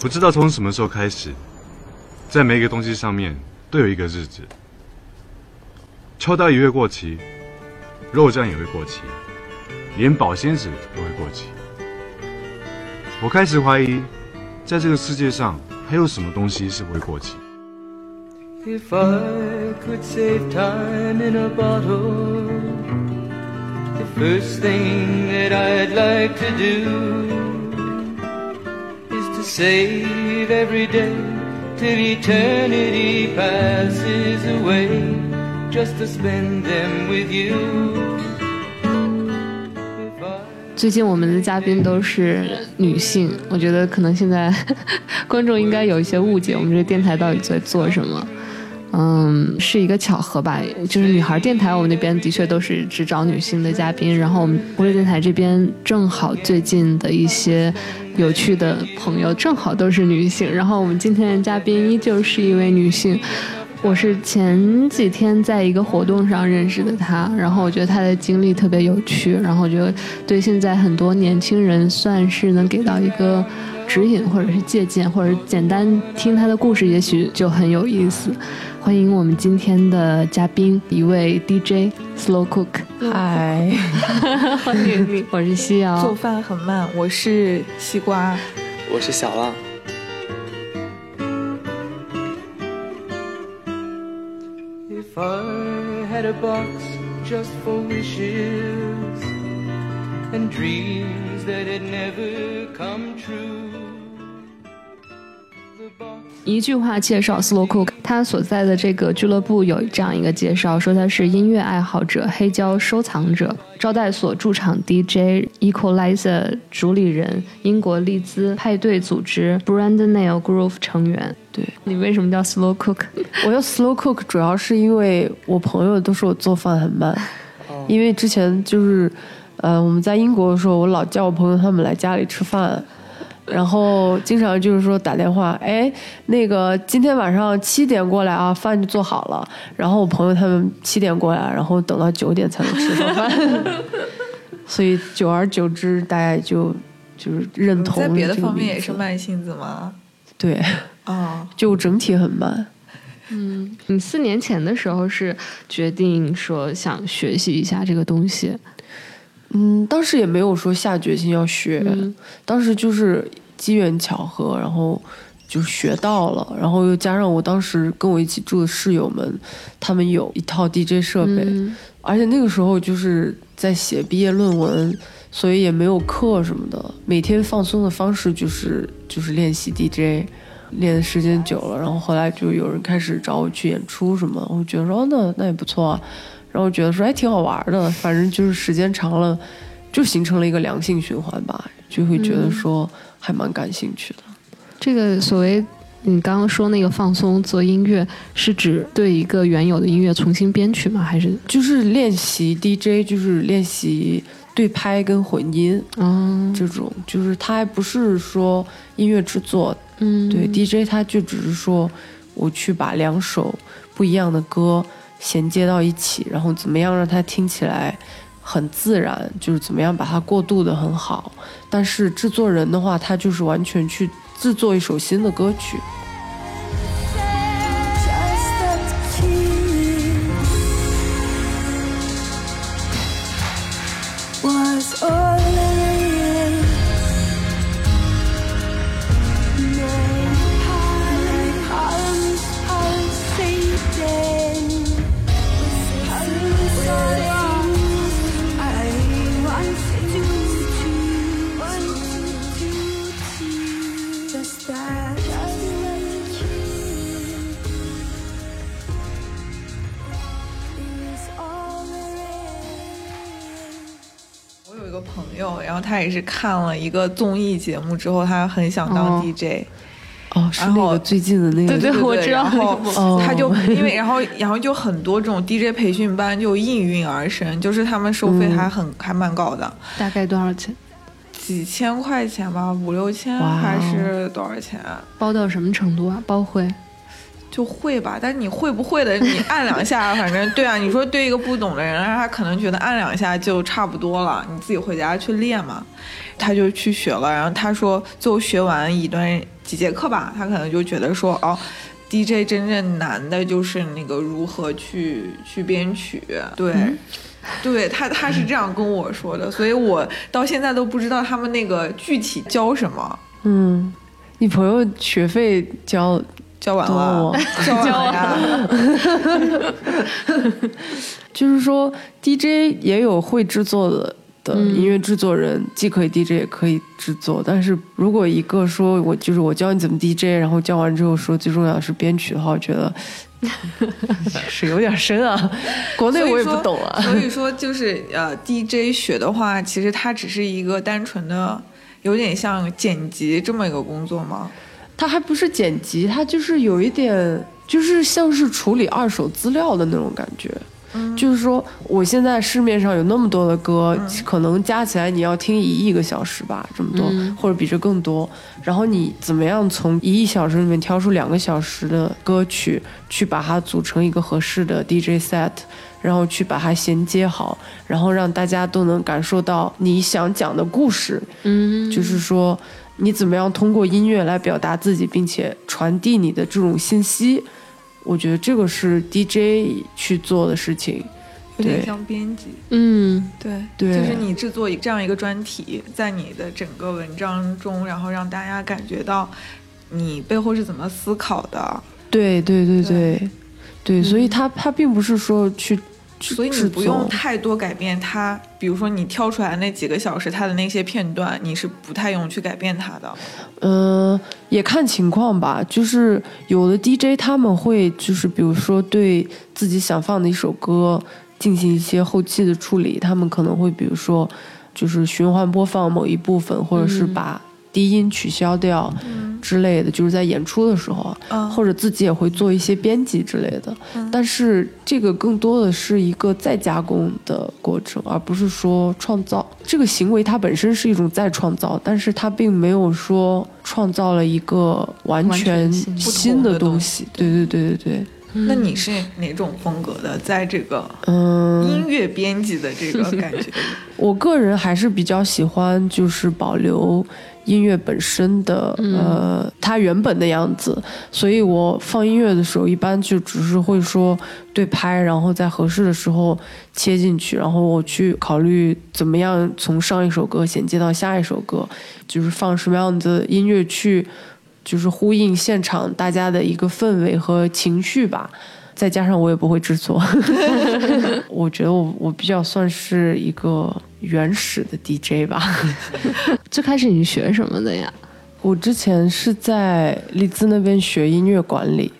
不知道从什么时候开始，在每一个东西上面都有一个日子。秋刀鱼会过期，肉酱也会过期，连保鲜纸都会过期。我开始怀疑，在这个世界上还有什么东西是不会过期。If I could save time in a bottle, the first thing that I'd like to do. Save every day till eternity passes away, just to spend them with you. 最近我们的嘉宾都是女性，我觉得可能现在观众应该有一些误解，我们这个电台到底在做什么？嗯，是一个巧合吧？就是女孩电台，我们那边的确都是只找女性的嘉宾，然后我们狐狸电台这边正好最近的一些有趣的朋友正好都是女性，然后我们今天的嘉宾依旧是一位女性。我是前几天在一个活动上认识的她，然后我觉得她的经历特别有趣，然后我觉得对现在很多年轻人算是能给到一个指引或者是借鉴，或者简单听他的故事，也许就很有意思。欢迎我们今天的嘉宾，一位 DJ Slow Cook。嗨，欢迎你，我是夕瑶。做饭很慢，我是西瓜，我是小浪。I had a box just for wishes and dreams that had never come true. 一句话介绍斯洛库克，他所在的这个俱乐部有这样一个介绍，说他是音乐爱好者、黑胶收藏者、招待所驻场 DJ、Equalizer 主理人、英国利兹派对组织 Brand Nail Groove 成员。对你为什么叫 Slow Cook？我叫 Slow Cook 主要是因为我朋友都说我做饭很慢，因为之前就是呃我们在英国的时候，我老叫我朋友他们来家里吃饭。然后经常就是说打电话，哎，那个今天晚上七点过来啊，饭就做好了。然后我朋友他们七点过来，然后等到九点才能吃到饭。所以久而久之，大家就就是认同。在别的方面也是慢性子吗？对，啊，就整体很慢。嗯，你四年前的时候是决定说想学习一下这个东西。嗯，当时也没有说下决心要学，当时就是机缘巧合，然后就学到了，然后又加上我当时跟我一起住的室友们，他们有一套 DJ 设备，而且那个时候就是在写毕业论文，所以也没有课什么的，每天放松的方式就是就是练习 DJ，练的时间久了，然后后来就有人开始找我去演出什么，我觉得说那那也不错啊。然后觉得说还挺好玩的，反正就是时间长了，就形成了一个良性循环吧，就会觉得说还蛮感兴趣的。这个所谓你刚刚说那个放松做音乐，是指对一个原有的音乐重新编曲吗？还是就是练习 DJ，就是练习对拍跟混音嗯，这种，就是它还不是说音乐制作。嗯，对 DJ，他就只是说我去把两首不一样的歌。衔接到一起，然后怎么样让它听起来很自然，就是怎么样把它过渡的很好。但是制作人的话，他就是完全去制作一首新的歌曲。他也是看了一个综艺节目之后，他很想当 DJ。哦，是那个最近的那个。对对，我知道。然后他就因为然后然后就很多这种 DJ 培训班就应运而生，就是他们收费还很还蛮高的。大概多少钱？几千块钱吧，五六千还是多少钱？包到什么程度啊？包会？就会吧，但是你会不会的，你按两下，反正对啊。你说对一个不懂的人，他可能觉得按两下就差不多了，你自己回家去练嘛。他就去学了，然后他说最后学完一段几节课吧，他可能就觉得说哦，DJ 真正难的就是那个如何去去编曲，对，对他他是这样跟我说的，所以我到现在都不知道他们那个具体教什么。嗯，你朋友学费交交完了，教完了，就是说 DJ 也有会制作的。的音乐制作人既可以 DJ 也可以制作，但是如果一个说我就是我教你怎么 DJ，然后教完之后说最重要的是编曲的话，我觉得 是有点深啊。国内我也不懂啊。所以说就是呃 DJ 学的话，其实它只是一个单纯的，有点像剪辑这么一个工作吗？它还不是剪辑，它就是有一点，就是像是处理二手资料的那种感觉。就是说，我现在市面上有那么多的歌，可能加起来你要听一亿个小时吧，这么多，或者比这更多。然后你怎么样从一亿小时里面挑出两个小时的歌曲，去把它组成一个合适的 DJ set，然后去把它衔接好，然后让大家都能感受到你想讲的故事。嗯，就是说，你怎么样通过音乐来表达自己，并且传递你的这种信息。我觉得这个是 DJ 去做的事情，有点像编辑。嗯，对对，就是你制作这样一个专题，在你的整个文章中，然后让大家感觉到你背后是怎么思考的。对对对对对，所以他他并不是说去。所以你不用太多改变它，比如说你挑出来那几个小时它的那些片段，你是不太用去改变它的。嗯，也看情况吧。就是有的 DJ 他们会就是比如说对自己想放的一首歌进行一些后期的处理，他们可能会比如说就是循环播放某一部分，或者是把。低音取消掉之类的，就是在演出的时候，或者自己也会做一些编辑之类的。但是这个更多的是一个再加工的过程，而不是说创造这个行为。它本身是一种再创造，但是它并没有说创造了一个完全新的东西。对对对对对。那你是哪种风格的？在这个嗯音乐编辑的这个 感觉，我个人还是比较喜欢，就是保留音乐本身的呃它原本的样子。所以我放音乐的时候，一般就只是会说对拍，然后在合适的时候切进去，然后我去考虑怎么样从上一首歌衔接到下一首歌，就是放什么样的音乐去。就是呼应现场大家的一个氛围和情绪吧，再加上我也不会制作，我觉得我我比较算是一个原始的 DJ 吧。最开始你学什么的呀？我之前是在利兹那边学音乐管理，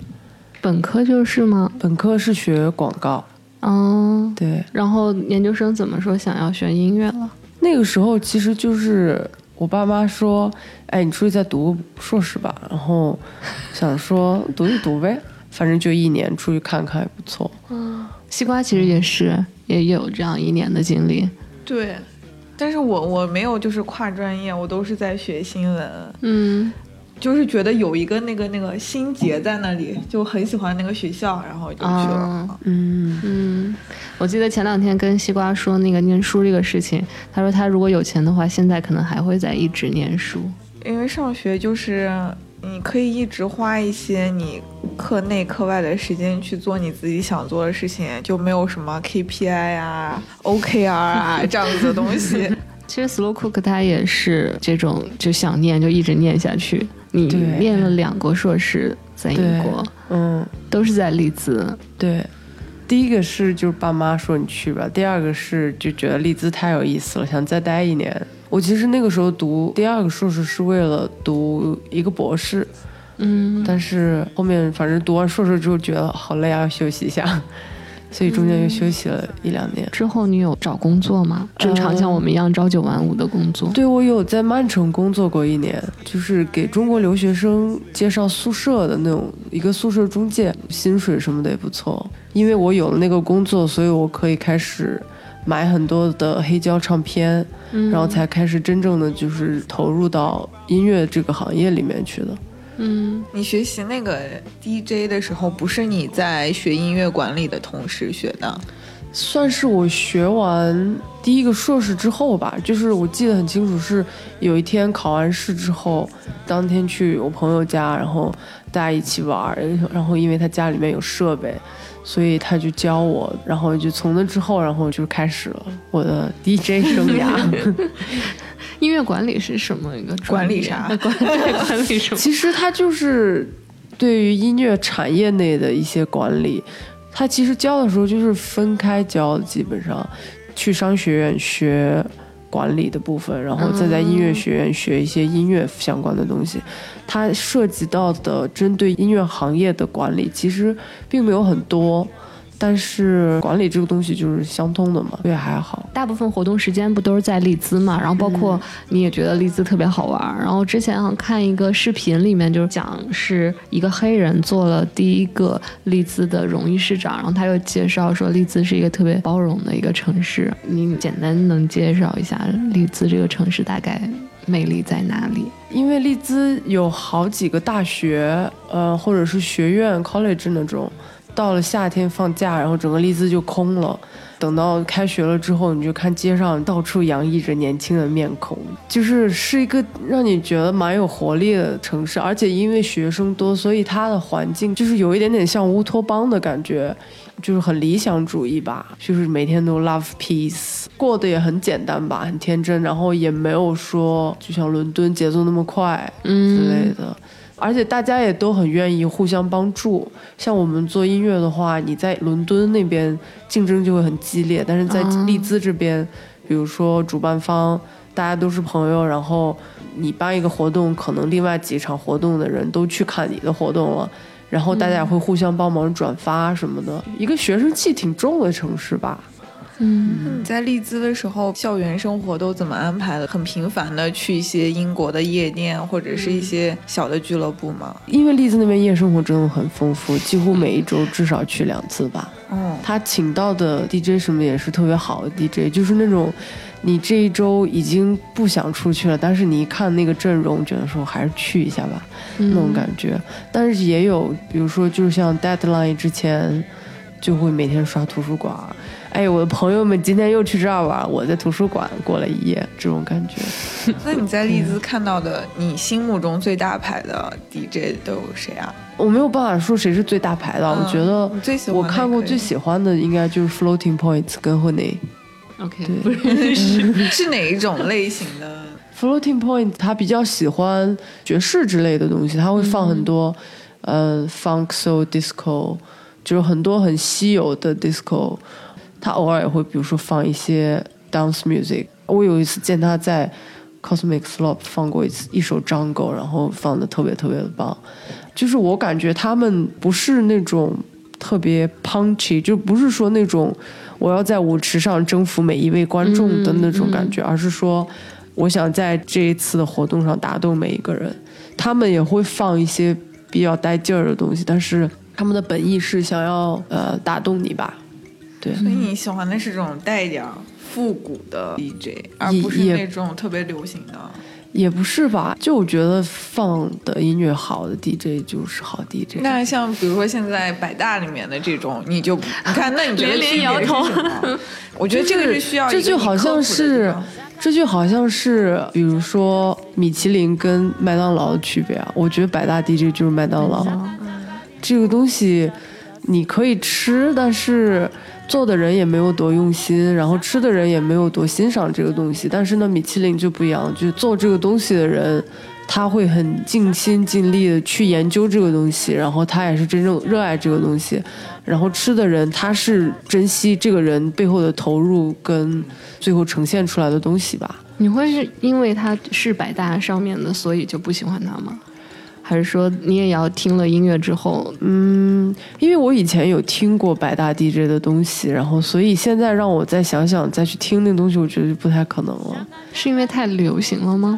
本科就是吗？本科是学广告。嗯，对。然后研究生怎么说想要学音乐了？那个时候其实就是。我爸妈说：“哎，你出去再读硕士吧。”然后想说读一读呗，反正就一年出去看看也不错。嗯，西瓜其实也是也有这样一年的经历。对，但是我我没有就是跨专业，我都是在学新闻。嗯。就是觉得有一个那个那个心结在那里，就很喜欢那个学校，然后就去了。嗯嗯，我记得前两天跟西瓜说那个念书这个事情，他说他如果有钱的话，现在可能还会再一直念书。因为上学就是你可以一直花一些你课内课外的时间去做你自己想做的事情，就没有什么 KPI 啊、OKR 啊 这样子的东西。其实 Slow Cook 他也是这种，就想念就一直念下去。你念了两个硕士在英国，嗯，都是在利兹。对，第一个是就是爸妈说你去吧，第二个是就觉得利兹太有意思了，想再待一年。我其实那个时候读第二个硕士是为了读一个博士，嗯，但是后面反正读完硕士之后觉得好累啊，要休息一下。所以中间又休息了一两年。之后你有找工作吗？正常像我们一样朝九晚五的工作？对，我有在曼城工作过一年，就是给中国留学生介绍宿舍的那种一个宿舍中介，薪水什么的也不错。因为我有了那个工作，所以我可以开始买很多的黑胶唱片，然后才开始真正的就是投入到音乐这个行业里面去的。嗯，你学习那个 DJ 的时候，不是你在学音乐管理的同时学的？算是我学完第一个硕士之后吧，就是我记得很清楚，是有一天考完试之后，当天去我朋友家，然后大家一起玩，然后因为他家里面有设备，所以他就教我，然后就从那之后，然后就开始了我的 DJ 生涯。音乐管理是什么一个管理啥 管管理什么？其实它就是对于音乐产业内的一些管理，他其实教的时候就是分开教的，基本上去商学院学管理的部分，然后再在音乐学院学一些音乐相关的东西。它涉及到的针对音乐行业的管理，其实并没有很多。但是管理这个东西就是相通的嘛，也还好。大部分活动时间不都是在利兹嘛？然后包括你也觉得利兹特别好玩。然后之前好像看一个视频，里面就是讲是一个黑人做了第一个利兹的荣誉市长，然后他又介绍说利兹是一个特别包容的一个城市。你简单能介绍一下利兹这个城市大概魅力在哪里？因为利兹有好几个大学，呃，或者是学院 college 那种。到了夏天放假，然后整个利兹就空了。等到开学了之后，你就看街上到处洋溢着年轻的面孔，就是是一个让你觉得蛮有活力的城市。而且因为学生多，所以它的环境就是有一点点像乌托邦的感觉，就是很理想主义吧。就是每天都 love peace，过得也很简单吧，很天真。然后也没有说就像伦敦节奏那么快之类的。而且大家也都很愿意互相帮助。像我们做音乐的话，你在伦敦那边竞争就会很激烈，但是在利兹这边，比如说主办方大家都是朋友，然后你办一个活动，可能另外几场活动的人都去看你的活动了，然后大家也会互相帮忙转发什么的，一个学生气挺重的城市吧。嗯，你在利兹的时候，校园生活都怎么安排的？很频繁的去一些英国的夜店或者是一些小的俱乐部吗？因为利兹那边夜生活真的很丰富，几乎每一周至少去两次吧。嗯，他请到的 DJ 什么也是特别好的 DJ，就是那种你这一周已经不想出去了，但是你一看那个阵容，觉得说还是去一下吧，那种感觉。但是也有，比如说，就是像 Deadline 之前就会每天刷图书馆。哎，我的朋友们今天又去这儿玩，我在图书馆过了一夜，这种感觉。那你在利兹看到的，你心目中最大牌的 DJ 都有谁啊？我没有办法说谁是最大牌的，我觉得我看过最喜欢的应该就是 Floating Points 跟 Honey。OK，不认识 是哪一种类型的？Floating Point 他比较喜欢爵士之类的东西，他会放很多呃 Funk Soul Disco，就是很多很稀有的 Disco。他偶尔也会，比如说放一些 dance music。我有一次见他在 Cosmic Slop 放过一次一首 Jungle，然后放的特别特别的棒。就是我感觉他们不是那种特别 punchy，就不是说那种我要在舞池上征服每一位观众的那种感觉，而是说我想在这一次的活动上打动每一个人。他们也会放一些比较带劲儿的东西，但是他们的本意是想要呃打动你吧。对，所以你喜欢的是这种带一点复古的 DJ，而不是那种特别流行的。也不是吧？就我觉得放的音乐好的 DJ 就是好 DJ。那像比如说现在百大里面的这种，你就你看，那你觉得 连连摇头。我觉得这个是需要这就好像是，这就好像是，比如说米其林跟麦当劳的区别啊。我觉得百大 DJ 就是麦当劳，这个东西你可以吃，但是。做的人也没有多用心，然后吃的人也没有多欣赏这个东西。但是呢，米其林就不一样，就是做这个东西的人，他会很尽心尽力的去研究这个东西，然后他也是真正热爱这个东西。然后吃的人，他是珍惜这个人背后的投入跟最后呈现出来的东西吧。你会是因为他是百大上面的，所以就不喜欢他吗？还是说你也要听了音乐之后，嗯，因为我以前有听过百大 DJ 的东西，然后所以现在让我再想想再去听那东西，我觉得就不太可能了。是因为太流行了吗？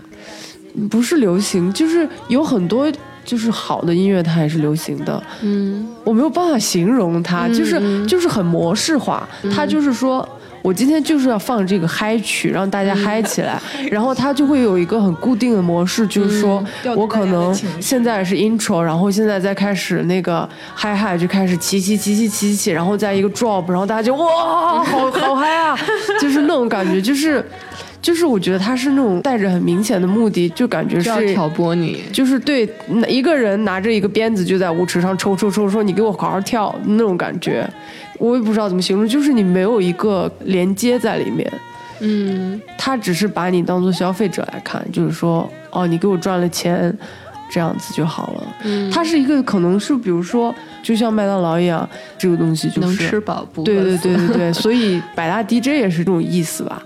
不是流行，就是有很多就是好的音乐，它还是流行的。嗯，我没有办法形容它，就是就是很模式化。它就是说我今天就是要放这个嗨曲，让大家嗨起来。然后他就会有一个很固定的模式，就是说我可能现在是 intro，然后现在再开始那个嗨嗨就开始起起起起起起，然后再一个 drop，然后大家就哇，好好嗨啊，就是那种感觉，就是。就是我觉得他是那种带着很明显的目的，就感觉是要挑拨你，就是对一个人拿着一个鞭子就在舞池上抽抽抽，说你给我好好跳那种感觉，我也不知道怎么形容，就是你没有一个连接在里面，嗯，他只是把你当做消费者来看，就是说哦，你给我赚了钱，这样子就好了，嗯，它是一个可能是比如说就像麦当劳一样，这个东西就是能吃饱不对对对对对，所以百大 DJ 也是这种意思吧。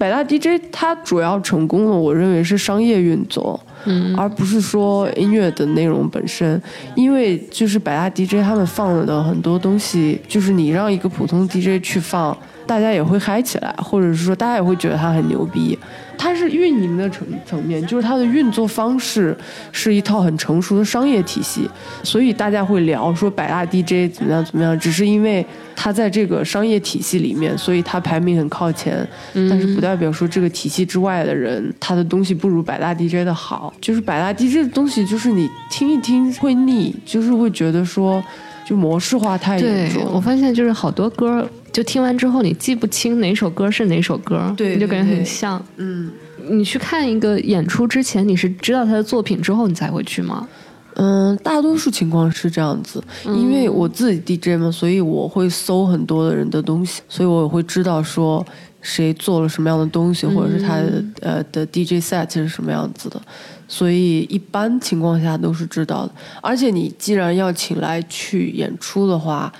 百大 DJ 它主要成功的，我认为是商业运作，嗯，而不是说音乐的内容本身。因为就是百大 DJ 他们放的很多东西，就是你让一个普通 DJ 去放，大家也会嗨起来，或者是说大家也会觉得他很牛逼。它是运营的层层面，就是它的运作方式是一套很成熟的商业体系，所以大家会聊说百大 DJ 怎么样怎么样，只是因为它在这个商业体系里面，所以它排名很靠前，但是不代表说这个体系之外的人他的东西不如百大 DJ 的好。就是百大 DJ 的东西，就是你听一听会腻，就是会觉得说就模式化太严重。我发现就是好多歌。就听完之后，你记不清哪首歌是哪首歌，对，你就感觉很像。嗯，你去看一个演出之前，你是知道他的作品之后，你才会去吗？嗯，大多数情况是这样子，因为我自己 DJ 嘛，所以我会搜很多的人的东西，所以我会知道说谁做了什么样的东西，或者是他的呃的 DJ set 是什么样子的，所以一般情况下都是知道的。而且你既然要请来去演出的话，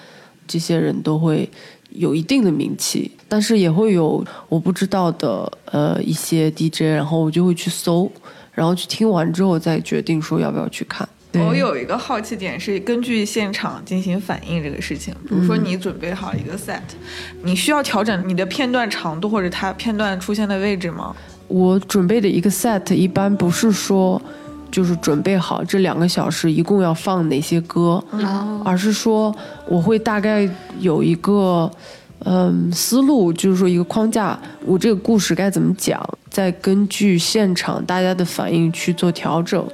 这些人都会。有一定的名气，但是也会有我不知道的呃一些 DJ，然后我就会去搜，然后去听完之后再决定说要不要去看。我有一个好奇点是根据现场进行反应这个事情，比如说你准备好一个 set，你需要调整你的片段长度或者它片段出现的位置吗？我准备的一个 set 一般不是说。就是准备好这两个小时一共要放哪些歌，而是说我会大概有一个嗯思路，就是说一个框架，我这个故事该怎么讲，再根据现场大家的反应去做调整，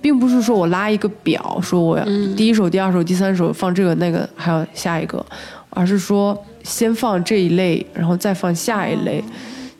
并不是说我拉一个表，说我要第一首、第二首、第三首放这个那个，还有下一个，而是说先放这一类，然后再放下一类。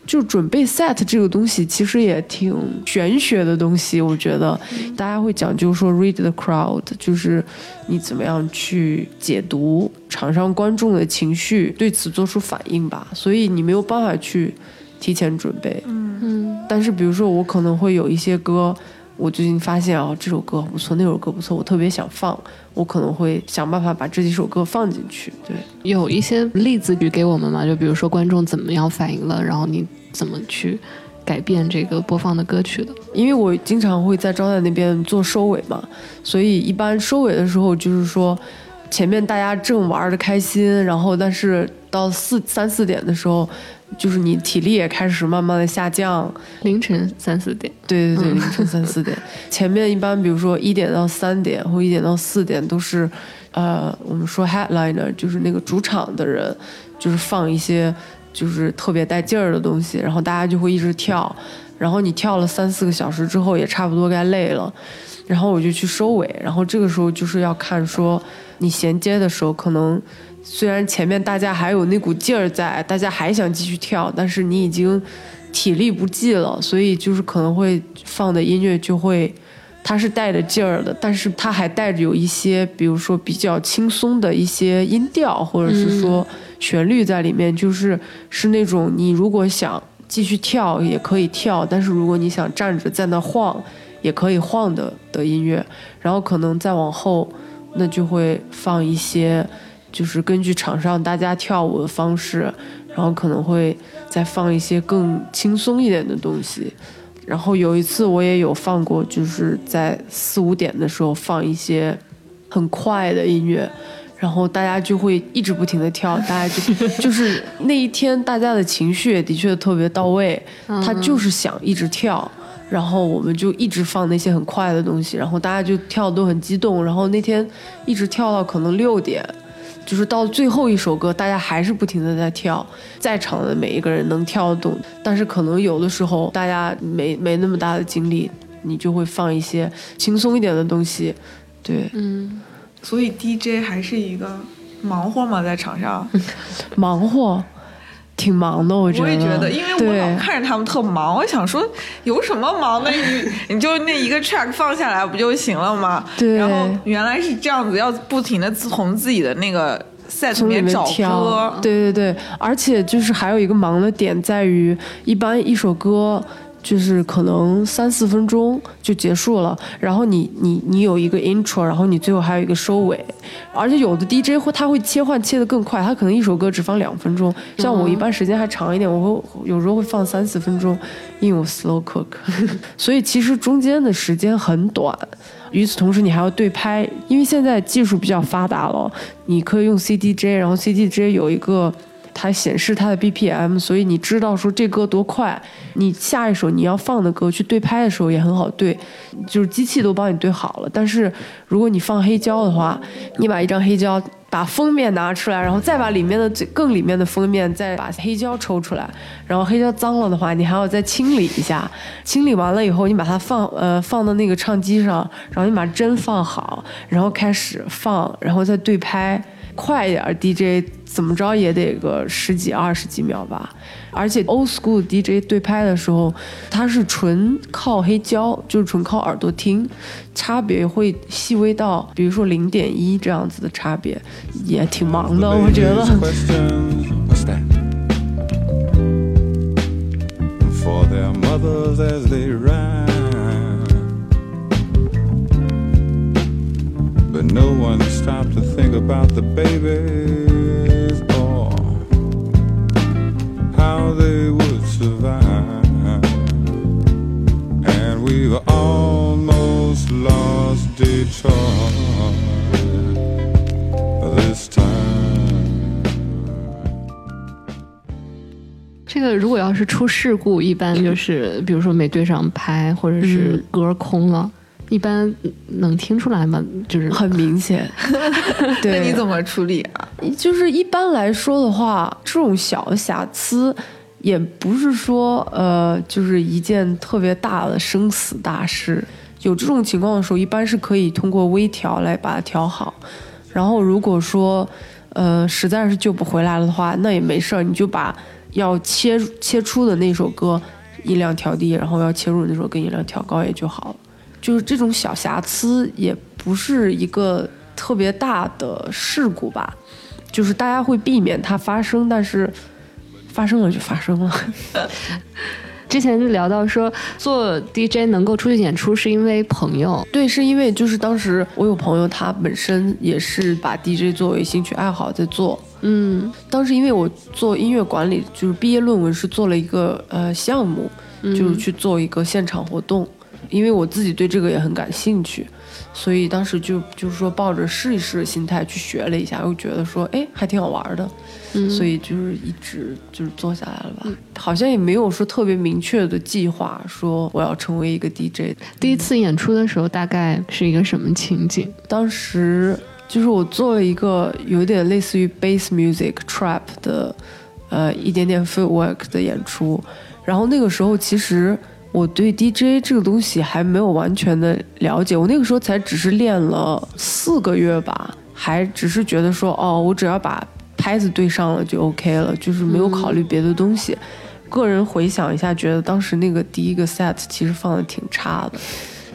就准备 set 这个东西，其实也挺玄学的东西。我觉得大家会讲究说 read the crowd，就是你怎么样去解读场上观众的情绪，对此做出反应吧。所以你没有办法去提前准备。嗯嗯。但是比如说我可能会有一些歌，我最近发现哦这首歌不错，那首歌不错，我特别想放，我可能会想办法把这几首歌放进去。对，有一些例子举给我们嘛？就比如说观众怎么样反应了，然后你。怎么去改变这个播放的歌曲的？因为我经常会在招待那边做收尾嘛，所以一般收尾的时候就是说，前面大家正玩的开心，然后但是到四三四点的时候，就是你体力也开始慢慢的下降。凌晨三四点。对对对，凌晨三四点。前面一般比如说一点到三点或一点到四点都是，呃，我们说 headliner，就是那个主场的人，就是放一些。就是特别带劲儿的东西，然后大家就会一直跳，然后你跳了三四个小时之后，也差不多该累了，然后我就去收尾，然后这个时候就是要看说你衔接的时候，可能虽然前面大家还有那股劲儿在，大家还想继续跳，但是你已经体力不济了，所以就是可能会放的音乐就会。它是带着劲儿的，但是它还带着有一些，比如说比较轻松的一些音调，或者是说旋律在里面，就是是那种你如果想继续跳也可以跳，但是如果你想站着在那晃也可以晃的的音乐。然后可能再往后，那就会放一些，就是根据场上大家跳舞的方式，然后可能会再放一些更轻松一点的东西。然后有一次我也有放过，就是在四五点的时候放一些很快的音乐，然后大家就会一直不停的跳，大家就 就是那一天大家的情绪也的确特别到位，他就是想一直跳，然后我们就一直放那些很快的东西，然后大家就跳的都很激动，然后那天一直跳到可能六点，就是到最后一首歌，大家还是不停的在跳，在场的每一个人能跳得动，但是可能有的时候大家没没那么大的精力，你就会放一些轻松一点的东西，对，嗯，所以 DJ 还是一个忙活嘛，在场上。忙活。挺忙的，我觉得。我也觉得，因为我老看着他们特忙，我想说有什么忙的？你 你就那一个 track 放下来不就行了吗？对。然后原来是这样子，要不停的从自己的那个 set 里面找歌。对对对，而且就是还有一个忙的点在于，一般一首歌。就是可能三四分钟就结束了，然后你你你有一个 intro，然后你最后还有一个收尾，而且有的 DJ 会他会切换切得更快，他可能一首歌只放两分钟，像我一般时间还长一点，我会有时候会放三四分钟，因为我 slow cook，所以其实中间的时间很短。与此同时，你还要对拍，因为现在技术比较发达了，你可以用 CDJ，然后 CDJ 有一个。它显示它的 BPM，所以你知道说这歌多快，你下一首你要放的歌去对拍的时候也很好对，就是机器都帮你对好了。但是如果你放黑胶的话，你把一张黑胶把封面拿出来，然后再把里面的最更里面的封面再把黑胶抽出来，然后黑胶脏了的话，你还要再清理一下。清理完了以后，你把它放呃放到那个唱机上，然后你把针放好，然后开始放，然后再对拍。快一点，DJ 怎么着也得个十几二十几秒吧。而且 old school DJ 对拍的时候，它是纯靠黑胶，就是纯靠耳朵听，差别会细微到，比如说零点一这样子的差别，也挺忙的，我觉得。No one stopped to think about the babies or how they would survive. And we've almost lost Detroit this time. 这个如果要是出事故，一般就是比如说没对上拍，或者是歌空了。一般能听出来吗？就是很明显。对，那你怎么处理啊？就是一般来说的话，这种小瑕疵也不是说呃，就是一件特别大的生死大事。有这种情况的时候，一般是可以通过微调来把它调好。然后如果说呃实在是救不回来了的话，那也没事儿，你就把要切切出的那首歌音量调低，然后要切入的那首歌音量调高也就好了。就是这种小瑕疵也不是一个特别大的事故吧，就是大家会避免它发生，但是发生了就发生了。之前就聊到说做 DJ 能够出去演出是因为朋友，对，是因为就是当时我有朋友他本身也是把 DJ 作为兴趣爱好在做，嗯，当时因为我做音乐管理，就是毕业论文是做了一个呃项目，就是去做一个现场活动。因为我自己对这个也很感兴趣，所以当时就就是说抱着试一试的心态去学了一下，又觉得说哎还挺好玩的，所以就是一直就是做下来了吧。好像也没有说特别明确的计划，说我要成为一个 DJ。第一次演出的时候大概是一个什么情景？当时就是我做了一个有点类似于 bass music trap 的，呃一点点 footwork 的演出，然后那个时候其实。我对 DJ 这个东西还没有完全的了解，我那个时候才只是练了四个月吧，还只是觉得说，哦，我只要把拍子对上了就 OK 了，就是没有考虑别的东西。个人回想一下，觉得当时那个第一个 set 其实放的挺差的，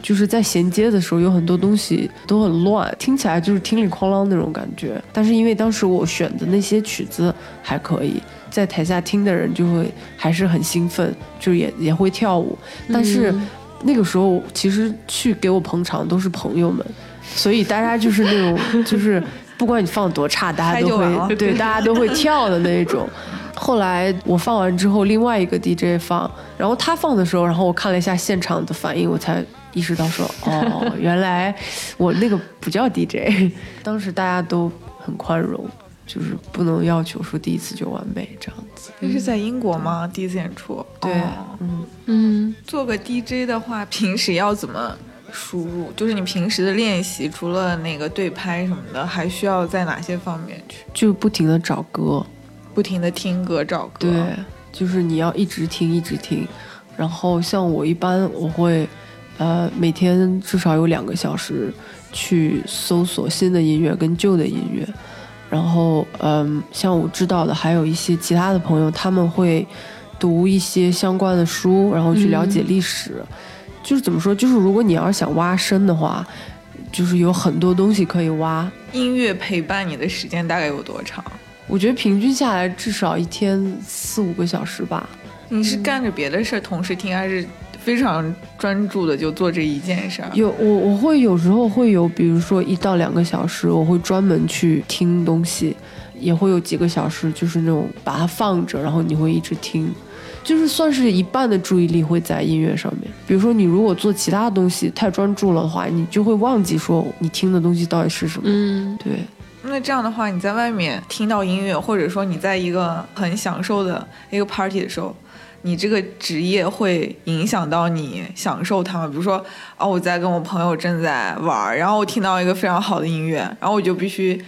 就是在衔接的时候有很多东西都很乱，听起来就是听里哐啷那种感觉。但是因为当时我选的那些曲子还可以。在台下听的人就会还是很兴奋，就也也会跳舞。但是那个时候其实去给我捧场都是朋友们，所以大家就是那种就是不管你放多差，大家都会对大家都会跳的那种。后来我放完之后，另外一个 DJ 放，然后他放的时候，然后我看了一下现场的反应，我才意识到说哦，原来我那个不叫 DJ。当时大家都很宽容。就是不能要求说第一次就完美这样子。那是在英国吗？第一次演出？对，嗯嗯。做个 DJ 的话，平时要怎么输入？就是你平时的练习，除了那个对拍什么的，还需要在哪些方面去？就不停的找歌，不停的听歌找歌。对，就是你要一直听，一直听。然后像我一般，我会，呃，每天至少有两个小时去搜索新的音乐跟旧的音乐。然后，嗯，像我知道的，还有一些其他的朋友，他们会读一些相关的书，然后去了解历史。就是怎么说？就是如果你要是想挖深的话，就是有很多东西可以挖。音乐陪伴你的时间大概有多长？我觉得平均下来至少一天四五个小时吧。你是干着别的事儿同时听，还是非常专注的就做这一件事儿？有我我会有时候会有，比如说一到两个小时，我会专门去听东西，也会有几个小时，就是那种把它放着，然后你会一直听。就是算是一半的注意力会在音乐上面。比如说，你如果做其他东西太专注了的话，你就会忘记说你听的东西到底是什么。嗯，对。那这样的话，你在外面听到音乐，或者说你在一个很享受的一个 party 的时候，你这个职业会影响到你享受它吗？比如说，哦，我在跟我朋友正在玩，然后我听到一个非常好的音乐，然后我就必须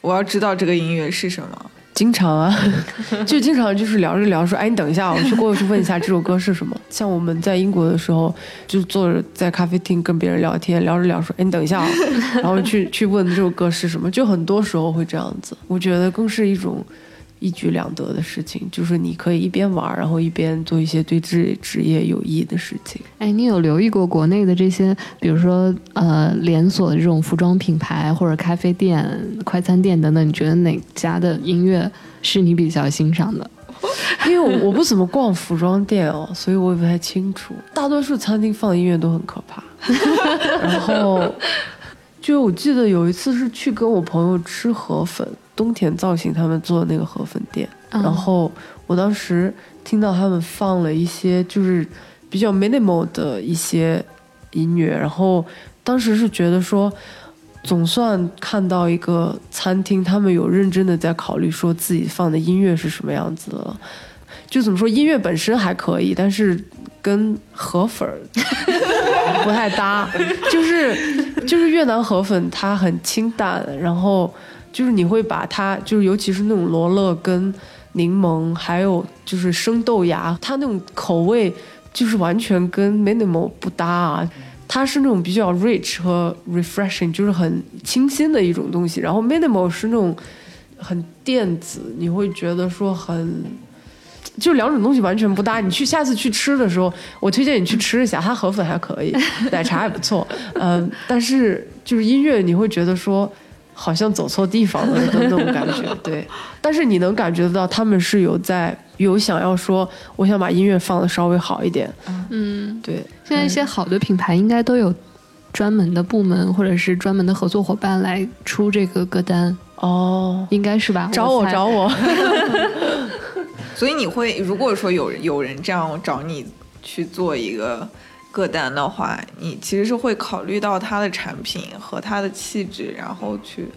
我要知道这个音乐是什么。经常啊，就经常就是聊着聊说，哎，你等一下，我去过去问一下这首歌是什么。像我们在英国的时候，就坐着在咖啡厅跟别人聊天，聊着聊说，哎，你等一下，啊 然后去去问这首歌是什么。就很多时候会这样子，我觉得更是一种。一举两得的事情，就是你可以一边玩，然后一边做一些对自己职业有益的事情。哎，你有留意过国内的这些，比如说呃连锁的这种服装品牌或者咖啡店、快餐店等等？你觉得哪家的音乐是你比较欣赏的？因为我我不怎么逛服装店哦，所以我也不太清楚。大多数餐厅放的音乐都很可怕。然后，就我记得有一次是去跟我朋友吃河粉。冬田造型他们做的那个河粉店，然后我当时听到他们放了一些就是比较 minimal 的一些音乐，然后当时是觉得说，总算看到一个餐厅，他们有认真的在考虑说自己放的音乐是什么样子了。就怎么说，音乐本身还可以，但是跟河 粉不太搭，就是就是越南河粉它很清淡，然后。就是你会把它，就是尤其是那种罗勒跟柠檬，还有就是生豆芽，它那种口味就是完全跟 minimal 不搭啊。它是那种比较 rich 和 refreshing，就是很清新的一种东西。然后 minimal 是那种很电子，你会觉得说很，就两种东西完全不搭。你去下次去吃的时候，我推荐你去吃一下，它河粉还可以，奶茶也不错，嗯，但是就是音乐，你会觉得说。好像走错地方了的那种感觉，对。但是你能感觉得到，他们是有在有想要说，我想把音乐放的稍微好一点。嗯，对。现在一些好的品牌应该都有专门的部门或者是专门的合作伙伴来出这个歌单。哦，应该是吧？找我，找我。所以你会，如果说有有人这样找你去做一个。歌单的话，你其实是会考虑到它的产品和它的气质，然后去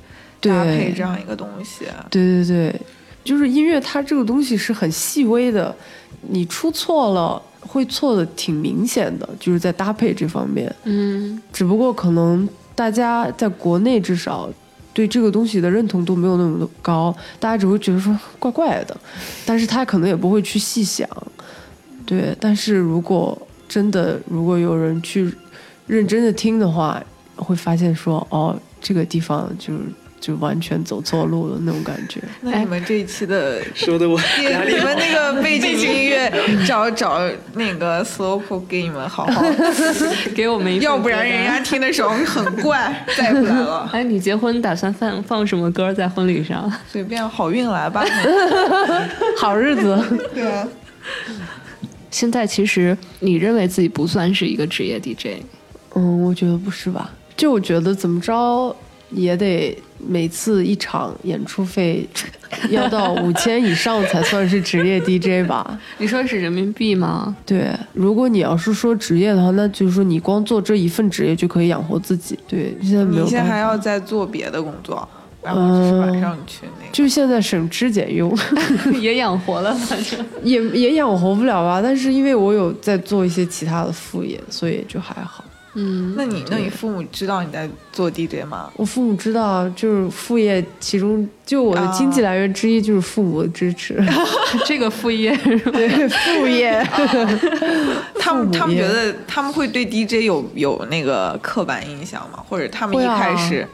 搭配这样一个东西。对对对，就是音乐，它这个东西是很细微的，你出错了会错的挺明显的，就是在搭配这方面。嗯，只不过可能大家在国内至少对这个东西的认同度没有那么的高，大家只会觉得说怪怪的，但是他可能也不会去细想。对，但是如果真的，如果有人去认真的听的话，会发现说，哦，这个地方就是就完全走错路了那种感觉。那你们这一期的说的我，你们那个背景音乐找找那个 slow 给你们好好 给我们一，要不然人家听的时候很怪，再也不来了。哎，你结婚打算放放什么歌在婚礼上？随便，好运来吧，好日子。对啊。现在其实你认为自己不算是一个职业 DJ，嗯，我觉得不是吧？就我觉得怎么着也得每次一场演出费 要到五千以上才算是职业 DJ 吧？你说是人民币吗？对，如果你要是说职业的话，那就是说你光做这一份职业就可以养活自己。对，现在没有。你现在还要再做别的工作？然后就是晚上去那个，就现在省吃俭用，也养活了，反正。也也养活不了吧。但是因为我有在做一些其他的副业，所以就还好。嗯，那你那你父母知道你在做 DJ 吗？我父母知道，就是副业，其中就我的经济来源之一就是父母的支持。这个副业。对副业，他们他们觉得他们会对 DJ 有有那个刻板印象吗？或者他们一开始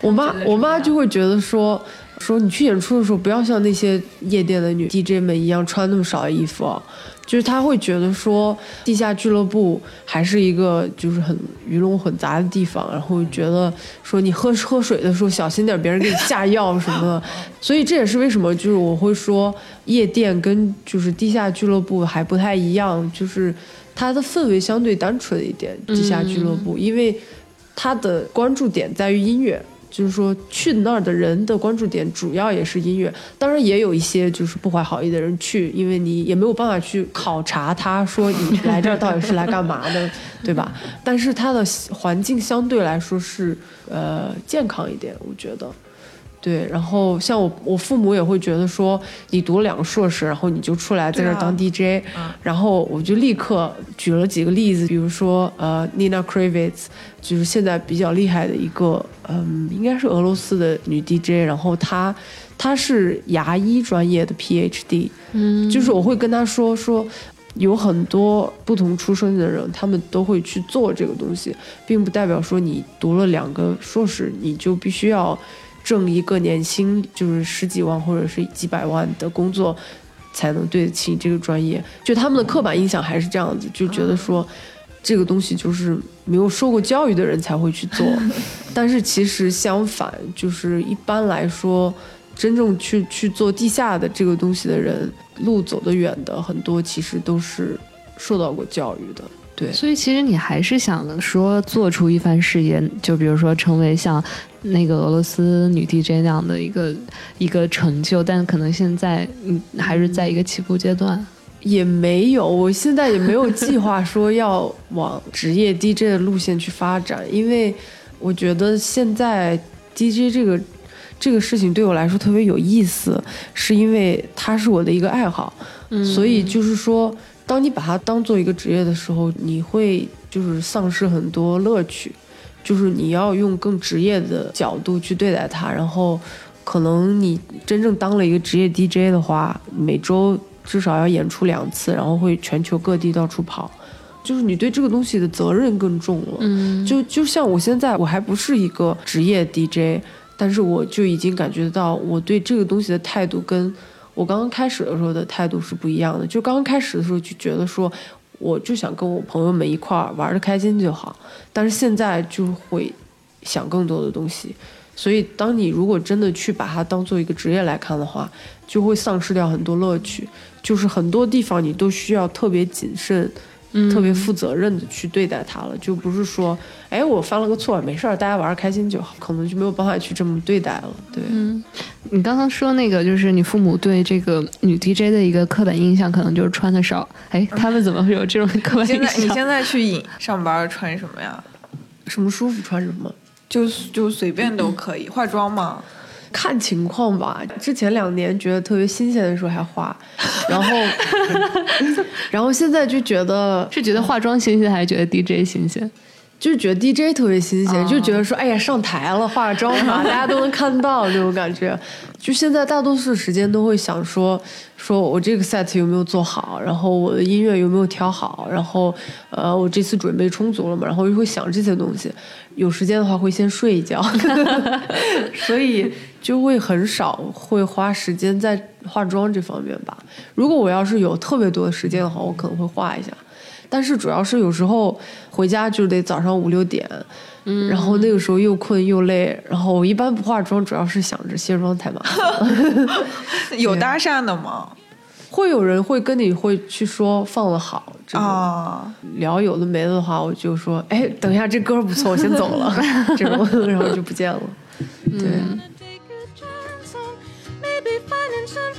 我妈我妈就会觉得说说你去演出的时候不要像那些夜店的女 DJ 们一样穿那么少的衣服啊，就是她会觉得说地下俱乐部还是一个就是很鱼龙混杂的地方，然后觉得说你喝喝水的时候小心点，别人给你下药什么的，所以这也是为什么就是我会说夜店跟就是地下俱乐部还不太一样，就是它的氛围相对单纯一点，地下俱乐部，因为它的关注点在于音乐。就是说，去那儿的人的关注点主要也是音乐，当然也有一些就是不怀好意的人去，因为你也没有办法去考察他说你来这儿到底是来干嘛的，对吧？但是它的环境相对来说是呃健康一点，我觉得。对，然后像我，我父母也会觉得说，你读了两个硕士，然后你就出来在这当 DJ，、然后我就立刻举了几个例子，比如说呃，Nina Kravitz，就是现在比较厉害的一个，嗯，应该是俄罗斯的女 DJ，然后她她是牙医专业的 PhD，嗯，就是我会跟她说说。有很多不同出身的人，他们都会去做这个东西，并不代表说你读了两个硕士，你就必须要挣一个年薪就是十几万或者是几百万的工作，才能对得起这个专业。就他们的刻板印象还是这样子，就觉得说这个东西就是没有受过教育的人才会去做。但是其实相反，就是一般来说，真正去去做地下的这个东西的人，路走得远的很多，其实都是受到过教育的。对，所以其实你还是想说做出一番事业，就比如说成为像那个俄罗斯女 DJ 那样的一个一个成就，但可能现在嗯还是在一个起步阶段。也没有，我现在也没有计划说要往职业 DJ 的路线去发展，因为我觉得现在 DJ 这个这个事情对我来说特别有意思，是因为它是我的一个爱好，所以就是说，当你把它当做一个职业的时候，你会就是丧失很多乐趣，就是你要用更职业的角度去对待它，然后可能你真正当了一个职业 DJ 的话，每周至少要演出两次，然后会全球各地到处跑，就是你对这个东西的责任更重了。嗯，就就像我现在，我还不是一个职业 DJ，但是我就已经感觉到我对这个东西的态度跟我刚刚开始的时候的态度是不一样的。就刚刚开始的时候就觉得说，我就想跟我朋友们一块儿玩的开心就好，但是现在就会想更多的东西。所以，当你如果真的去把它当做一个职业来看的话，就会丧失掉很多乐趣。就是很多地方你都需要特别谨慎、特别负责任的去对待它了，就不是说，哎，我犯了个错，没事儿，大家玩儿开心就好，可能就没有办法去这么对待了。对，嗯你刚刚说那个，就是你父母对这个女 DJ 的一个刻板印象，可能就是穿的少。哎，他们怎么会有这种刻板印象？在你现在去影上班穿什么呀？什么舒服穿什么，就就随便都可以，化妆吗？看情况吧。之前两年觉得特别新鲜的时候还化，然后，然后现在就觉得 是觉得化妆新鲜，还是觉得 DJ 新鲜？就是觉得 DJ 特别新鲜，哦就觉得说，哎呀，上台了，化妆嘛，大家都能看到那种感觉。就现在大多数时间都会想说，说我这个 set 有没有做好，然后我的音乐有没有调好，然后呃，我这次准备充足了嘛，然后就会想这些东西。有时间的话会先睡一觉，所以就会很少会花时间在化妆这方面吧。如果我要是有特别多的时间的话，我可能会化一下。但是主要是有时候回家就得早上五六点，嗯，然后那个时候又困又累，然后我一般不化妆，主要是想着卸妆太麻烦。有搭讪的吗？会有人会跟你会去说放的好，啊，聊有的没的的话，我就说，哎，等一下这歌不错，我先走了，这种，然后就不见了。对。Maybe finding some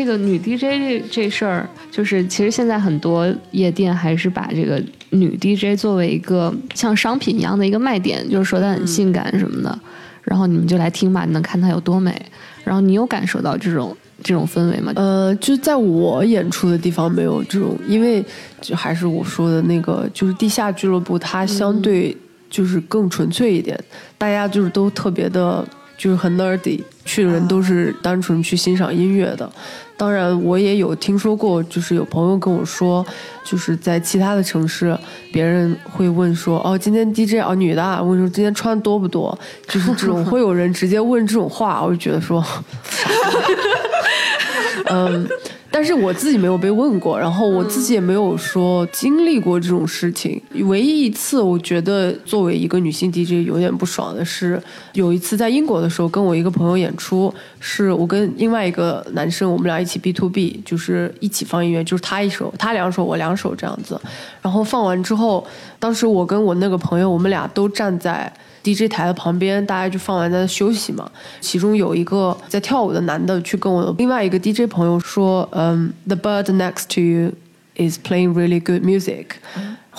这个女 DJ 这这事儿，就是其实现在很多夜店还是把这个女 DJ 作为一个像商品一样的一个卖点，就是说她很性感什么的，然后你们就来听吧，你能看她有多美。然后你有感受到这种这种氛围吗？呃，就在我演出的地方没有这种，因为就还是我说的那个，就是地下俱乐部，它相对就是更纯粹一点，大家就是都特别的，就是很 nerdy，去的人都是单纯去欣赏音乐的。当然，我也有听说过，就是有朋友跟我说，就是在其他的城市，别人会问说，哦，今天 DJ 哦，女的啊，问说今天穿多不多，就是这种会有人直接问这种话，我就觉得说，嗯，但是我自己没有被问过，然后我自己也没有说经历过这种事情。唯一一次，我觉得作为一个女性 DJ 有点不爽的是，有一次在英国的时候，跟我一个朋友演出，是我跟另外一个男生，我们俩一起 B to B，就是一起放音乐，就是他一首，他两首，我两首这样子。然后放完之后，当时我跟我那个朋友，我们俩都站在。DJ 台的旁边，大家就放完在那休息嘛。其中有一个在跳舞的男的，去跟我另外一个 DJ 朋友说：“嗯，The bird next to you is playing really good music。”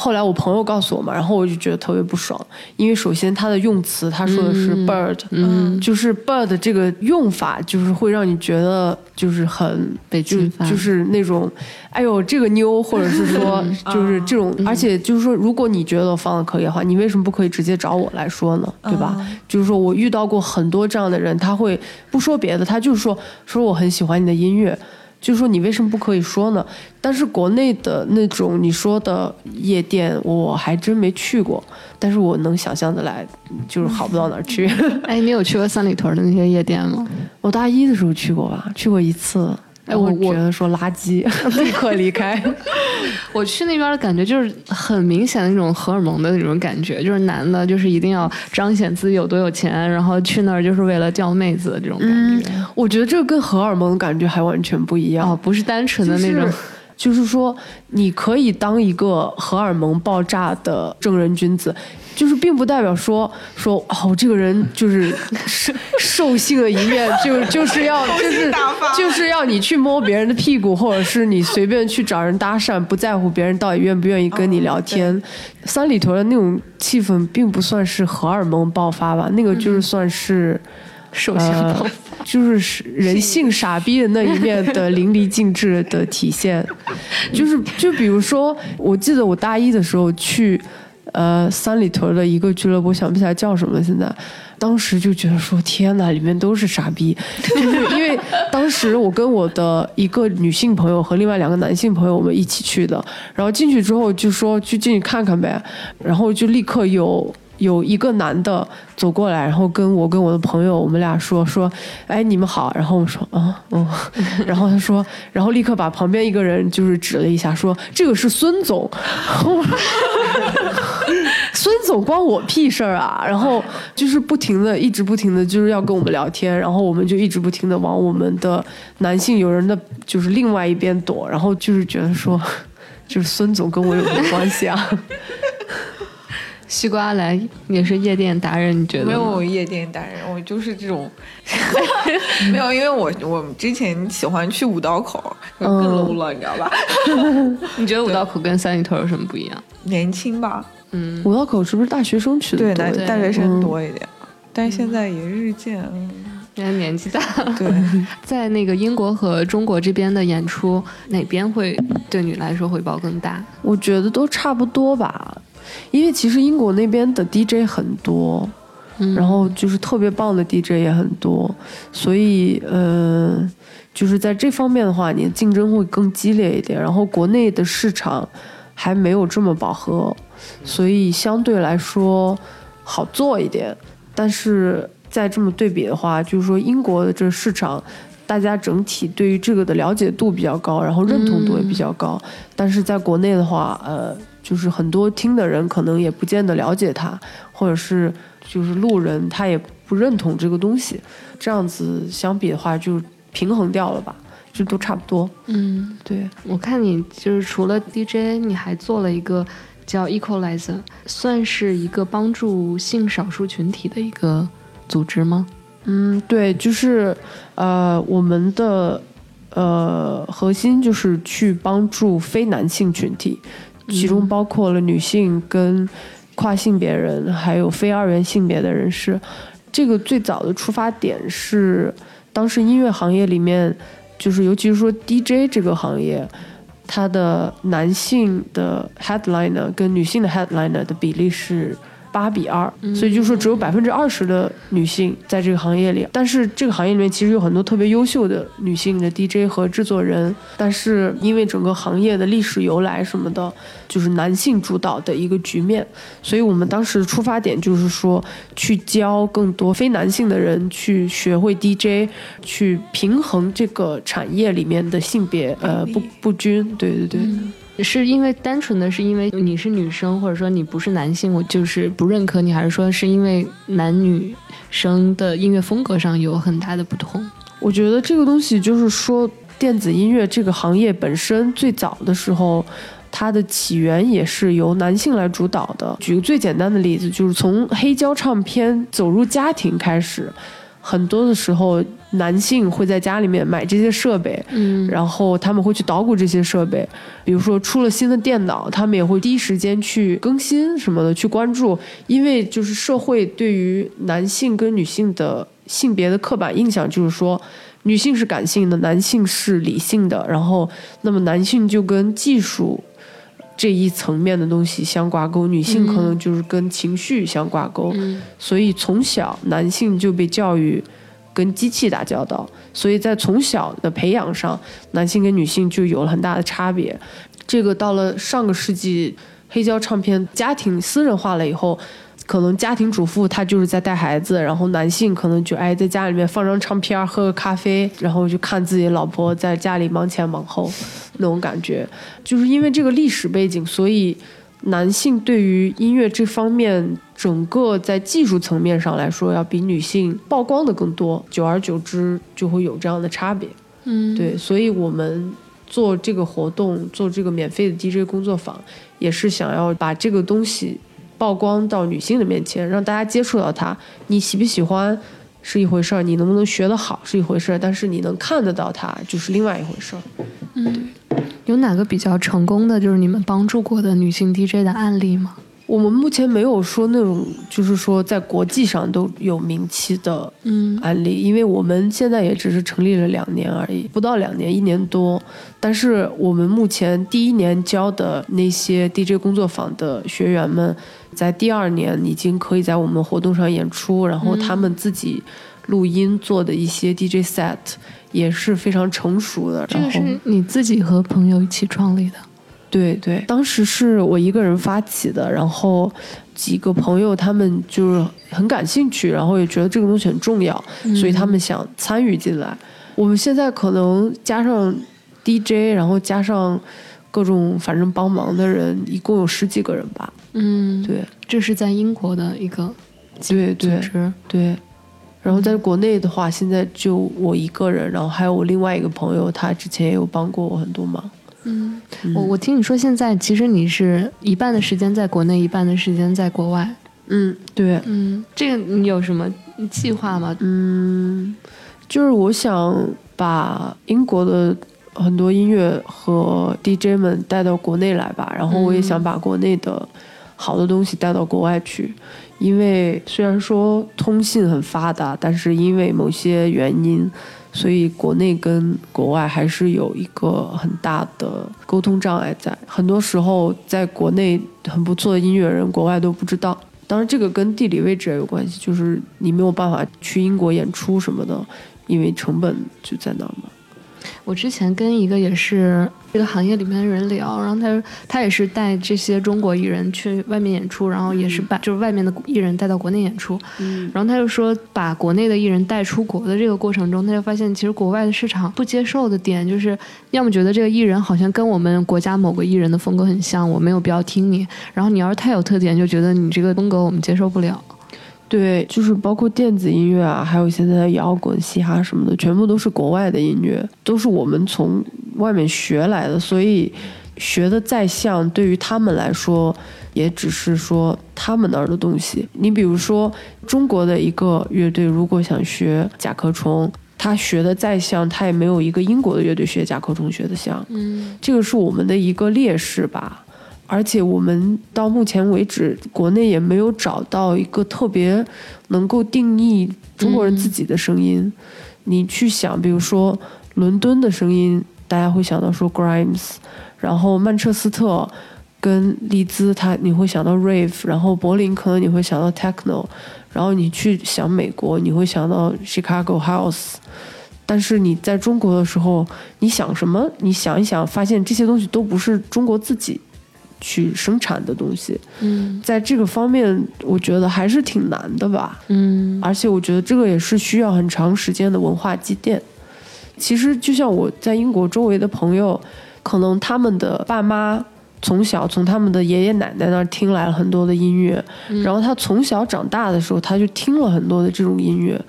后来我朋友告诉我嘛，然后我就觉得特别不爽，因为首先他的用词，他说的是 bird，嗯，就是 bird 这个用法，就是会让你觉得就是很被就侵犯就是那种，哎呦这个妞，或者是说 就是这种，而且就是说，如果你觉得我放的可以的话，你为什么不可以直接找我来说呢？对吧？就是说我遇到过很多这样的人，他会不说别的，他就是说说我很喜欢你的音乐。就是说，你为什么不可以说呢？但是国内的那种你说的夜店，我还真没去过，但是我能想象的来，就是好不到哪儿去。哎，你有去过三里屯的那些夜店吗？我大一的时候去过吧，去过一次。哎我我觉得说垃圾，立刻离开。我去那边的感觉就是很明显的那种荷尔蒙的那种感觉，就是男的，就是一定要彰显自己有多有钱，然后去那儿就是为了钓妹子的这种感觉。我觉得这个跟荷尔蒙的感觉还完全不一样。哦，不是单纯的那种。就是就是说，你可以当一个荷尔蒙爆炸的正人君子，就是并不代表说说哦，这个人就是兽兽性的一面，就就是要就是就是要你去摸别人的屁股，或者是你随便去找人搭讪，不在乎别人到底愿不愿意跟你聊天。三里屯的那种气氛，并不算是荷尔蒙爆发吧，那个就是算是。兽性呃爆发，就是人性傻逼的那一面的淋漓尽致的体现，就是就比如说，我记得我大一的时候去，呃，三里屯的一个俱乐部，想不起来叫什么，现在。当时就觉得说天呐，里面都是傻逼，就是因为当时我跟我的一个女性朋友和另外两个男性朋友我们一起去的，然后进去之后就说去进去看看呗，然后就立刻有有一个男的走过来，然后跟我跟我的朋友，我们俩说说，哎，你们好。然后我说啊，嗯，然后他说，然后立刻把旁边一个人就是指了一下，说这个是孙总。孙总关我屁事儿啊！然后就是不停的，一直不停的就是要跟我们聊天，然后我们就一直不停的往我们的男性友人的就是另外一边躲，然后就是觉得说，就是孙总跟我有什么关系啊？西瓜来也是夜店达人，你觉得没有夜店达人，我就是这种，没有，因为我我之前喜欢去五道口，更 low 了，你知道吧？你觉得五道口跟三里屯有什么不一样？年轻吧，嗯五道口是不是大学生去的对，多一点？大大学生多一点，但是现在也日渐，嗯因为年纪大了。对，在那个英国和中国这边的演出，哪边会对你来说回报更大？我觉得都差不多吧，因为其实英国那边的 DJ 很多，然后就是特别棒的 DJ 也很多，所以呃，就是在这方面的话，你的竞争会更激烈一点。然后国内的市场还没有这么饱和，所以相对来说好做一点。但是再这么对比的话，就是说英国的这市场。大家整体对于这个的了解度比较高，然后认同度也比较高。但是在国内的话，呃，就是很多听的人可能也不见得了解它，或者是就是路人他也不认同这个东西，这样子相比的话就平衡掉了吧，就都差不多。嗯，对，我看你就是除了 DJ，你还做了一个叫 Equalizer，算是一个帮助性少数群体的一个组织吗？嗯，对，就是呃，我们的呃核心就是去帮助非男性群体，其中包括了女性跟跨性别人，还有非二元性别的人士。这个最早的出发点是，当时音乐行业里面，就是尤其是说 DJ 这个行业，它的男性的 headliner 跟女性的 headliner 的比例是。八比二，所以就说只有百分之二十的女性在这个行业里。但是这个行业里面其实有很多特别优秀的女性的 DJ 和制作人，但是因为整个行业的历史由来什么的，就是男性主导的一个局面。所以我们当时出发点就是说，去教更多非男性的人去学会 DJ，去平衡这个产业里面的性别呃不不均。对对对。是因为单纯的是因为你是女生，或者说你不是男性，我就是不认可你，还是说是因为男女生的音乐风格上有很大的不同？我觉得这个东西就是说，电子音乐这个行业本身最早的时候，它的起源也是由男性来主导的。举个最简单的例子，就是从黑胶唱片走入家庭开始。很多的时候，男性会在家里面买这些设备，嗯，然后他们会去捣鼓这些设备。比如说出了新的电脑，他们也会第一时间去更新什么的，去关注。因为就是社会对于男性跟女性的性别的刻板印象，就是说女性是感性的，男性是理性的。然后，那么男性就跟技术。这一层面的东西相挂钩，女性可能就是跟情绪相挂钩，所以从小男性就被教育跟机器打交道，所以在从小的培养上，男性跟女性就有了很大的差别。这个到了上个世纪，黑胶唱片家庭私人化了以后。可能家庭主妇她就是在带孩子，然后男性可能就哎在家里面放张唱片，喝个咖啡，然后就看自己老婆在家里忙前忙后那种感觉。就是因为这个历史背景，所以男性对于音乐这方面整个在技术层面上来说，要比女性曝光的更多。久而久之，就会有这样的差别。嗯，对，所以我们做这个活动，做这个免费的 DJ 工作坊，也是想要把这个东西。曝光到女性的面前，让大家接触到它。你喜不喜欢是一回事儿，你能不能学得好是一回事儿，但是你能看得到它就是另外一回事儿。嗯，有哪个比较成功的就是你们帮助过的女性 DJ 的案例吗？我们目前没有说那种，就是说在国际上都有名气的案例，因为我们现在也只是成立了两年而已，不到两年，一年多。但是我们目前第一年教的那些 DJ 工作坊的学员们，在第二年已经可以在我们活动上演出，然后他们自己录音做的一些 DJ set 也是非常成熟的。这个是你自己和朋友一起创立的。对对，当时是我一个人发起的，然后几个朋友他们就是很感兴趣，然后也觉得这个东西很重要，所以他们想参与进来。我们现在可能加上 DJ，然后加上各种反正帮忙的人，一共有十几个人吧。嗯，对，这是在英国的一个对对对，然后在国内的话，现在就我一个人，然后还有我另外一个朋友，他之前也有帮过我很多忙。嗯，我我听你说，现在其实你是一半的时间在国内，一半的时间在国外。嗯，对，嗯，这个你有什么计划吗？嗯，就是我想把英国的很多音乐和 DJ 们带到国内来吧，然后我也想把国内的好的东西带到国外去，因为虽然说通信很发达，但是因为某些原因。所以国内跟国外还是有一个很大的沟通障碍在，很多时候在国内很不错的音乐人，国外都不知道。当然，这个跟地理位置也有关系，就是你没有办法去英国演出什么的，因为成本就在那儿嘛。我之前跟一个也是这个行业里面的人聊，然后他他也是带这些中国艺人去外面演出，然后也是把就是外面的艺人带到国内演出，嗯。然后他就说把国内的艺人带出国的这个过程中，他就发现其实国外的市场不接受的点就是，要么觉得这个艺人好像跟我们国家某个艺人的风格很像，我没有必要听你，然后你要是太有特点，就觉得你这个风格我们接受不了。对，就是包括电子音乐啊，还有现在的摇滚、嘻哈什么的，全部都是国外的音乐，都是我们从外面学来的，所以学的再像，对于他们来说，也只是说他们那儿的东西。你比如说，中国的一个乐队，如果想学甲壳虫，他学的再像，他也没有一个英国的乐队学甲壳虫学的像。嗯这个是我们的一个劣势吧。而且我们到目前为止，国内也没有找到一个特别能够定义中国人自己的声音。你去想，比如说伦敦的声音，大家会想到说 Grimes，然后曼彻斯特跟利兹，他你会想到 Rave，然后柏林可能你会想到 Techno，然后你去想美国，你会想到 Chicago House。但是你在中国的时候，你想什么？你想一想，发现这些东西都不是中国自己去生产的东西。嗯在这个方面，我觉得还是挺难的吧。嗯而且我觉得这个也是需要很长时间的文化积淀。其实就像我在英国周围的朋友，可能他们的爸妈从小从他们的爷爷奶奶那儿听来了很多的音乐，然后他从小长大的时候，他就听了很多的这种音乐。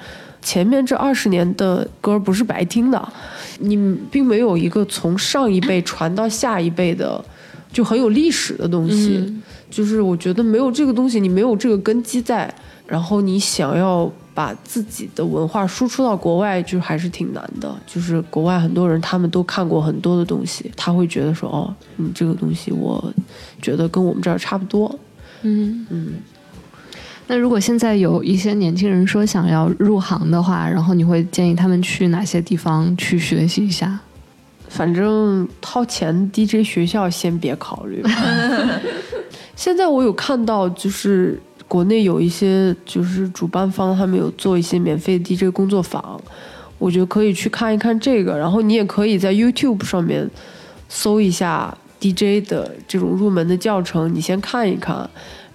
前面这二十年的歌不是白听的，你并没有一个从上一辈传到下一辈的，就很有历史的东西。嗯就是我觉得没有这个东西，你没有这个根基在，然后你想要把自己的文化输出到国外，就还是挺难的。就是国外很多人他们都看过很多的东西，他会觉得说，哦，你这个东西，我觉得跟我们这儿差不多。嗯。嗯，那如果现在有一些年轻人说想要入行的话，然后你会建议他们去哪些地方去学习一下？反正掏钱 DJ 学校先别考虑。现在我有看到，就是国内有一些就是主办方他们有做一些免费 DJ 工作坊，我觉得可以去看一看这个。然后你也可以在 YouTube 上面搜一下 DJ 的这种入门的教程，你先看一看。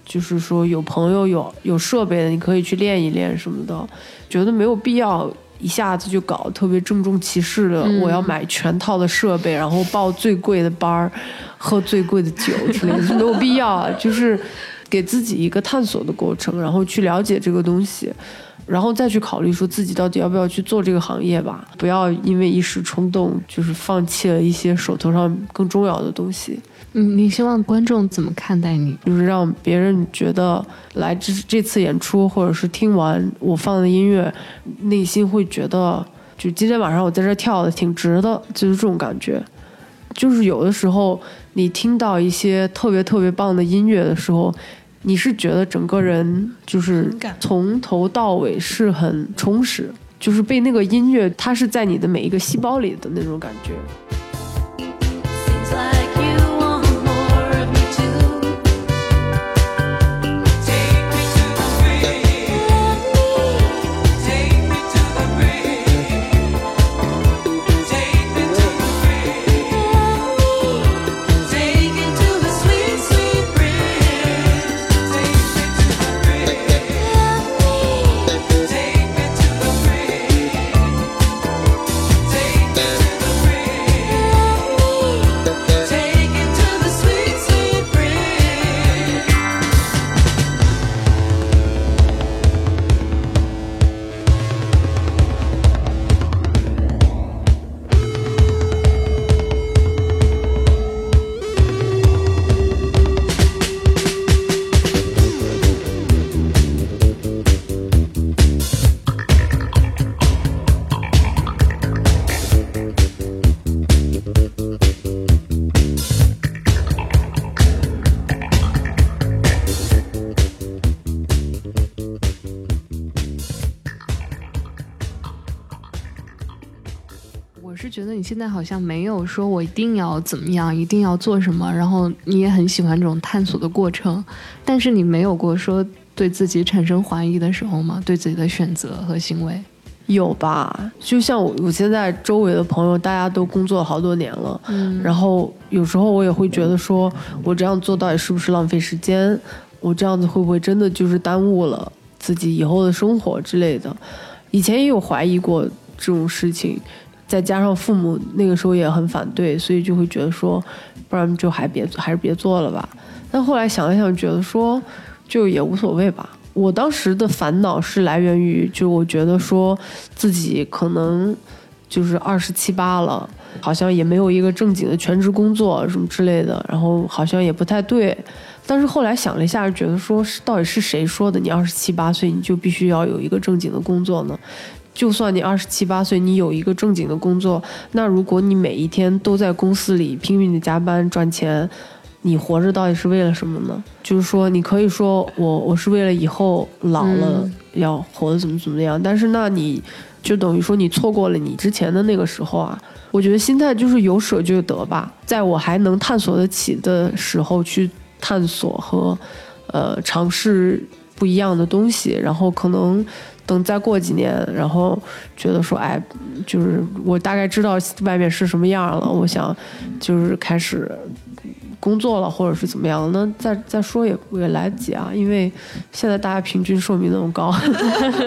就是说有朋友有有设备的，你可以去练一练什么的，觉得没有必要一下子就搞特别郑重其事的，嗯我要买全套的设备，然后报最贵的班儿，喝最贵的酒之类的，没有必要啊。就是给自己一个探索的过程，然后去了解这个东西，然后再去考虑说自己到底要不要去做这个行业吧。不要因为一时冲动，就是放弃了一些手头上更重要的东西。嗯，你希望观众怎么看待你？就是让别人觉得来这这次演出，或者是听完我放的音乐，内心会觉得，就今天晚上我在这跳的挺值的，就是这种感觉。就是有的时候你听到一些特别特别棒的音乐的时候，你是觉得整个人就是从头到尾是很充实，就是被那个音乐，它是在你的每一个细胞里的那种感觉。现在好像没有说我一定要怎么样，一定要做什么，然后你也很喜欢这种探索的过程，但是你没有过说对自己产生怀疑的时候吗？对自己的选择和行为？有吧？就像我我现在周围的朋友，大家都工作好多年了，嗯然后有时候我也会觉得说，我这样做到底是不是浪费时间？我这样子会不会真的就是耽误了自己以后的生活之类的？以前也有怀疑过这种事情，再加上父母那个时候也很反对，所以就会觉得说，不然就还别还是别做了吧。但后来想一想，觉得说就也无所谓吧。我当时的烦恼是来源于，就我觉得说自己可能就是二十七八了，好像也没有一个正经的全职工作什么之类的，然后好像也不太对。但是后来想了一下，觉得说是到底是谁说的？你二十七八岁你就必须要有一个正经的工作呢？就算你二十七八岁，你有一个正经的工作，那如果你每一天都在公司里拼命的加班赚钱，你活着到底是为了什么呢？就是说，你可以说我我是为了以后老了要活得怎么怎么样，但是那你就等于说你错过了你之前的那个时候啊。我觉得心态就是有舍就得吧，在我还能探索得起的时候去探索和呃尝试不一样的东西，然后可能等再过几年，然后觉得说，哎，就是我大概知道外面是什么样了，我想就是开始工作了，或者是怎么样，那再再说也也来得及啊，因为现在大家平均寿命那么高，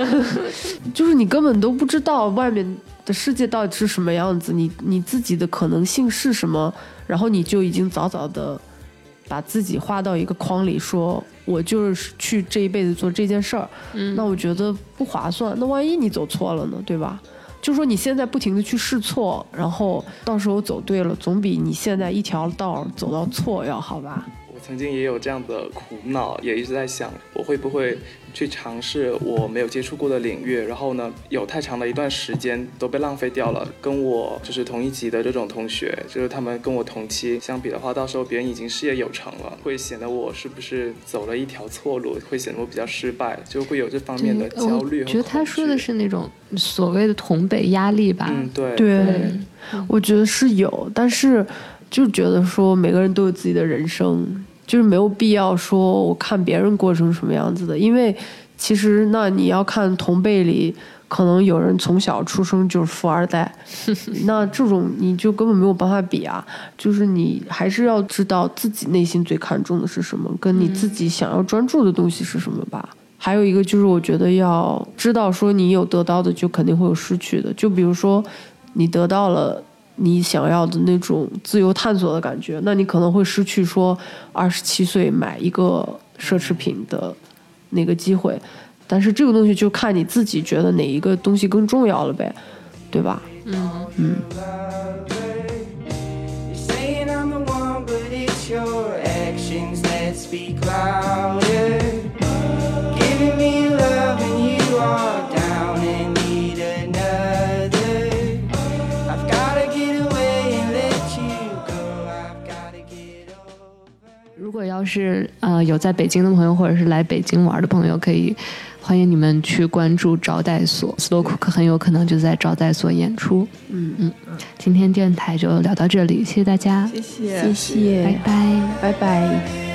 就是你根本都不知道外面的世界到底是什么样子，你你自己的可能性是什么，然后你就已经早早的把自己画到一个框里，说我就是去这一辈子做这件事儿，嗯那我觉得不划算。那万一你走错了呢，对吧？就说你现在不停的去试错，然后到时候走对了，总比你现在一条道走到错要好吧？我曾经也有这样的苦恼，也一直在想，我会不会去尝试我没有接触过的领域，然后呢，有太长的一段时间都被浪费掉了。跟我就是同一级的这种同学，就是他们跟我同期相比的话，到时候别人已经事业有成了，会显得我是不是走了一条错路，会显得我比较失败，就会有这方面的焦虑我觉得他说的是那种所谓的同辈压力吧。嗯，对对，我觉得是有，但是就觉得说每个人都有自己的人生，就是没有必要说我看别人过成什么样子的，因为其实那你要看同辈里。可能有人从小出生就是富二代，那这种你就根本没有办法比啊。就是你还是要知道自己内心最看重的是什么，跟你自己想要专注的东西是什么吧。还有一个就是，我觉得要知道说你有得到的，就肯定会有失去的。就比如说，你得到了你想要的那种自由探索的感觉，那你可能会失去说二十七岁买一个奢侈品的那个机会。但是这个东西就看你自己觉得哪一个东西更重要了呗，对吧？嗯嗯。果要是呃有在北京的朋友，或者是来北京玩的朋友，可以欢迎你们去关注招待所，Slow Cook 很有可能就在招待所演出。嗯嗯，今天电台就聊到这里，谢谢大家，谢谢谢谢，拜拜。拜拜。